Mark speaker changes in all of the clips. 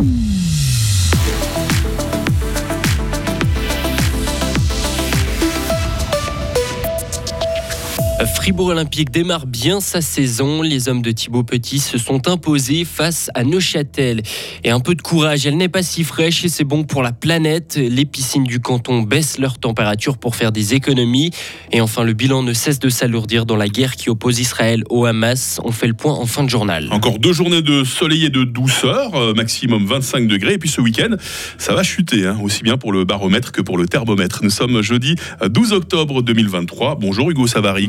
Speaker 1: Mm-hmm. Fribourg Olympique démarre bien sa saison. Les hommes de Thibaut Petit se sont imposés face à Neuchâtel. Et un peu de courage, elle n'est pas si fraîche et c'est bon pour la planète. Les piscines du canton baissent leur température pour faire des économies. Et enfin, le bilan ne cesse de s'alourdir dans la guerre qui oppose Israël au Hamas. On fait le point en fin de journal.
Speaker 2: Encore deux journées de soleil et de douceur, euh, maximum 25 degrés. Et puis ce week-end, ça va chuter, hein, aussi bien pour le baromètre que pour le thermomètre. Nous sommes jeudi 12 octobre 2023. Bonjour Hugo Savary.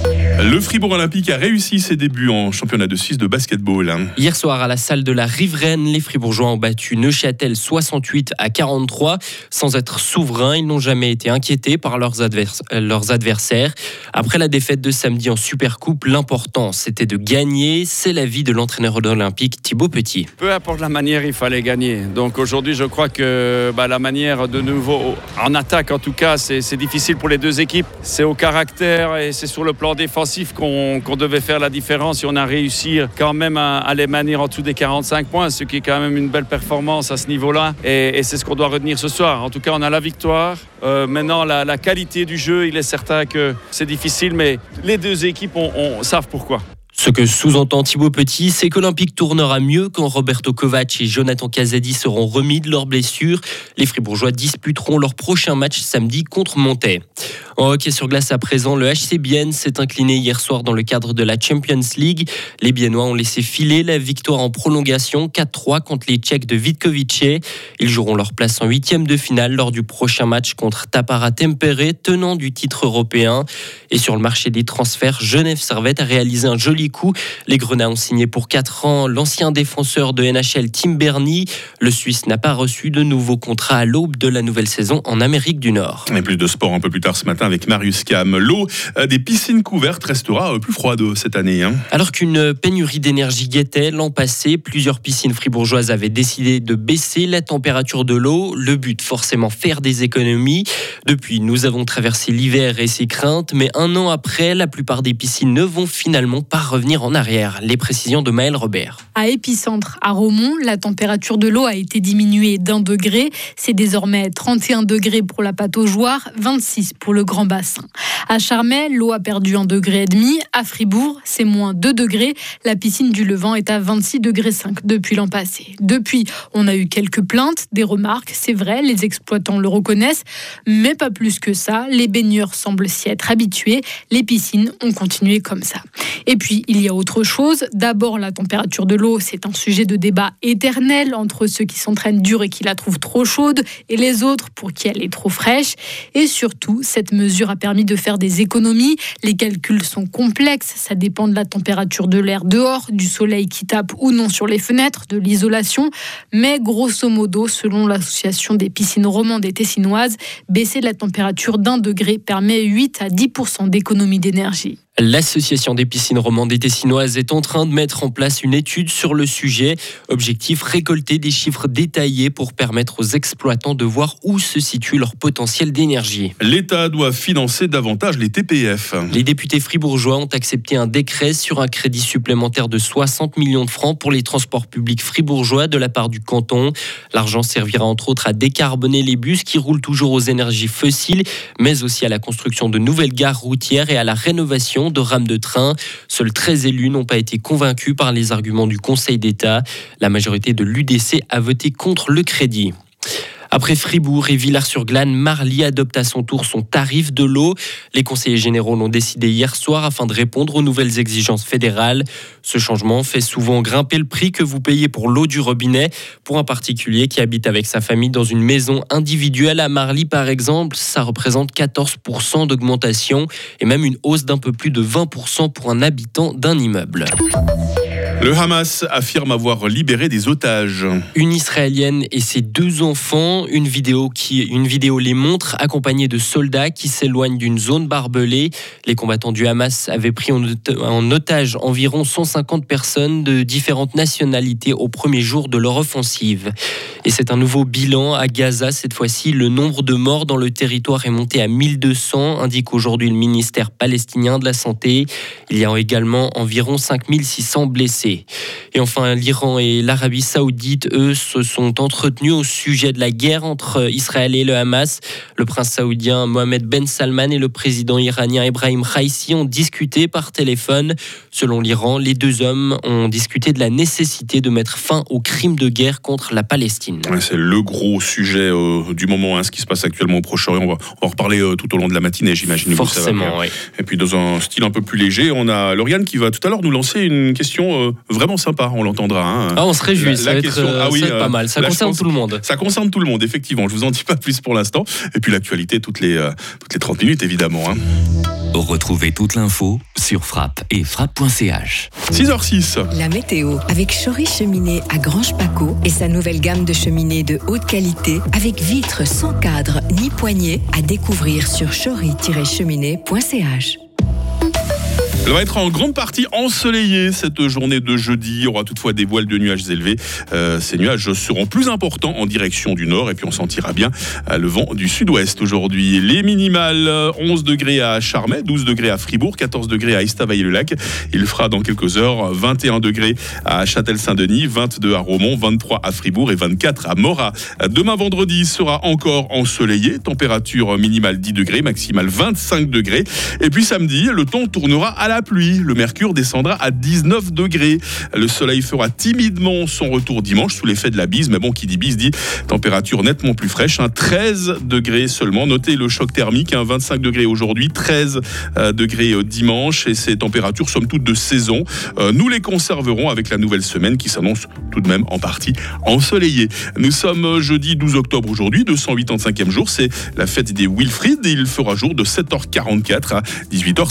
Speaker 2: Le Fribourg Olympique a réussi ses débuts en championnat de Suisse de basketball.
Speaker 1: Hier soir à la salle de la Riveraine, les Fribourgeois ont battu Neuchâtel 68 à 43. Sans être souverains, ils n'ont jamais été inquiétés par leurs, adversaires. Après la défaite de samedi en Supercoupe, l'important c'était de gagner. C'est l'avis de l'entraîneur olympique Thibaut Petit.
Speaker 3: Peu importe la manière, il fallait gagner. Donc aujourd'hui, je crois que bah, la manière de nouveau, en attaque en tout cas, c'est difficile pour les deux équipes. C'est au caractère et c'est sur le plan défensif qu'on devait faire la différence et on a réussi quand même à, les maintenir en dessous des 45 points, ce qui est quand même une belle performance à ce niveau-là. Et, c'est ce qu'on doit retenir ce soir. En tout cas, on a la victoire. Euh, maintenant, la, qualité du jeu, il est certain que c'est difficile, mais les deux équipes savent pourquoi.
Speaker 1: Ce que sous-entend Thibaut Petit, c'est qu'Olympique tournera mieux quand Roberto Kovac et Jonathan Casadi seront remis de leurs blessures. Les Fribourgeois disputeront leur prochain match samedi contre Montaix. En hockey sur glace à présent, le HC Bienne s'est incliné hier soir dans le cadre de la Champions League. Les Biennois ont laissé filer la victoire en prolongation 4-3 contre les Tchèques de Vitkovice. Ils joueront leur place en huitième de finale lors du prochain match contre Tapara Tempere, tenant du titre européen. Et sur le marché des transferts, Genève Servette a réalisé un joli coup. Les Grenats ont signé pour 4 ans l'ancien défenseur de NHL Tim Bernie. Le Suisse n'a pas reçu de nouveau contrat à l'aube de la nouvelle saison en Amérique du Nord.
Speaker 2: Et plus de sport un peu plus tard ce matin avec Marius Cam. L'eau euh, des piscines couvertes restera euh, plus froide cette année. Hein.
Speaker 1: Alors qu'une pénurie d'énergie guettait l'an passé, plusieurs piscines fribourgeoises avaient décidé de baisser la température de l'eau. Le but, forcément, faire des économies. Depuis, nous avons traversé l'hiver et ses craintes, mais un an après, la plupart des piscines ne vont finalement pas revenir en arrière. Les précisions de Maël Robert.
Speaker 4: À Épicentre, à Romont, la température de l'eau a été diminuée d'un degré. C'est désormais 31 degrés pour la aux 26 pour le grand bassin. À Charmey, l'eau a perdu un degré et demi. À Fribourg, c'est moins 2 degrés. La piscine du Levant est à 26 degrés 5 depuis l'an passé. Depuis, on a eu quelques plaintes, des remarques, c'est vrai, les exploitants le reconnaissent, mais pas plus que ça. Les baigneurs semblent s'y être habitués. Les piscines ont continué comme ça. Et puis, il y a autre chose. D'abord, la température de l'eau, c'est un sujet de débat éternel entre ceux qui s'entraînent dur et qui la trouvent trop chaude et les autres pour qui elle est trop fraîche. Et surtout, cette mesure a permis de faire des économies. Les calculs sont complexes, ça dépend de la température de l'air dehors, du soleil qui tape ou non sur les fenêtres, de l'isolation. Mais grosso modo, selon l'association des piscines romandes et tessinoises, baisser la température d'un degré permet 8 à 10% d'économie d'énergie.
Speaker 1: L'association des piscines romandes et tessinoises est en train de mettre en place une étude sur le sujet. Objectif récolter des chiffres détaillés pour permettre aux exploitants de voir où se situe leur potentiel d'énergie.
Speaker 2: L'État doit financer davantage les TPF.
Speaker 1: Les députés fribourgeois ont accepté un décret sur un crédit supplémentaire de 60 millions de francs pour les transports publics fribourgeois de la part du canton. L'argent servira entre autres à décarboner les bus qui roulent toujours aux énergies fossiles, mais aussi à la construction de nouvelles gares routières et à la rénovation de rames de train. Seuls 13 élus n'ont pas été convaincus par les arguments du Conseil d'État. La majorité de l'UDC a voté contre le crédit. Après Fribourg et Villars-sur-Glane, Marly adopte à son tour son tarif de l'eau. Les conseillers généraux l'ont décidé hier soir afin de répondre aux nouvelles exigences fédérales. Ce changement fait souvent grimper le prix que vous payez pour l'eau du robinet. Pour un particulier qui habite avec sa famille dans une maison individuelle à Marly, par exemple, ça représente 14% d'augmentation et même une hausse d'un peu plus de 20% pour un habitant d'un immeuble.
Speaker 2: Le Hamas affirme avoir libéré des otages.
Speaker 1: Une Israélienne et ses deux enfants. Une vidéo, les montre, accompagnée de soldats qui s'éloignent d'une zone barbelée. Les combattants du Hamas avaient pris en otage environ 150 personnes de différentes nationalités au premier jour de leur offensive. Et c'est un nouveau bilan à Gaza. Cette fois-ci, le nombre de morts dans le territoire est monté à 1200, indique aujourd'hui le ministère palestinien de la Santé. Il y a également environ 5600 blessés. Et enfin, l'Iran et l'Arabie saoudite, eux, se sont entretenus au sujet de la guerre entre Israël et le Hamas. Le prince saoudien Mohamed Ben Salman et le président iranien Ibrahim Raisi ont discuté par téléphone. Selon l'Iran, les deux hommes ont discuté de la nécessité de mettre fin aux crimes de guerre contre la Palestine.
Speaker 2: C'est le gros sujet euh, du moment, hein, ce qui se passe actuellement au Proche-Orient. On va, en reparler euh, tout au long de la matinée, j'imagine.
Speaker 1: Forcément, oui.
Speaker 2: Et puis dans un style un peu plus léger, on a Lauriane qui va tout à l'heure nous lancer une question euh, vraiment sympa, on l'entendra. Hein.
Speaker 1: Ah, on se réjouit, ça, va être, ah oui, pas mal. Ça concerne tout le monde.
Speaker 2: Ça concerne tout le monde, effectivement. Je vous en dis pas plus pour l'instant. Et puis l'actualité toutes les, toutes les 30 minutes, évidemment. Hein.
Speaker 5: Retrouvez toute l'info sur frappe et frappe.ch.
Speaker 2: 6h06.
Speaker 6: La météo avec Chory Cheminée à Grange Paco et sa nouvelle gamme de cheminées de haute qualité avec vitres sans cadre ni poignée à découvrir sur chory-cheminée.ch.
Speaker 2: Elle va être en grande partie ensoleillée cette journée de jeudi. Il y aura toutefois des voiles de nuages élevés. Euh, ces nuages seront plus importants en direction du nord et puis on sentira bien euh, le vent du sud-ouest aujourd'hui. Les minimales 11 degrés à Charmey, 12 degrés à Fribourg, 14 degrés à Estavayer-le-Lac. Il fera dans quelques heures 21 degrés à Châtel-Saint-Denis, 22 à Romont, 23 à Fribourg et 24 à Morat. Demain vendredi sera encore ensoleillé, température minimale 10 degrés, maximale 25 degrés. Et puis samedi, le temps tournera à la pluie. Le mercure descendra à 19 degrés. Le soleil fera timidement son retour dimanche sous l'effet de la bise. Mais bon, qui dit bise dit température nettement plus fraîche. 13 hein. degrés seulement. Notez le choc thermique. 25 hein. degrés aujourd'hui, 13 euh, degrés euh, dimanche. Et ces températures, somme toute, de saison. Euh, nous les conserverons avec la nouvelle semaine qui s'annonce tout de même en partie ensoleillée. Nous sommes jeudi 12 octobre aujourd'hui, 285e jour. C'est la fête des Wilfried. Et il fera jour de 7h44 à 18h50.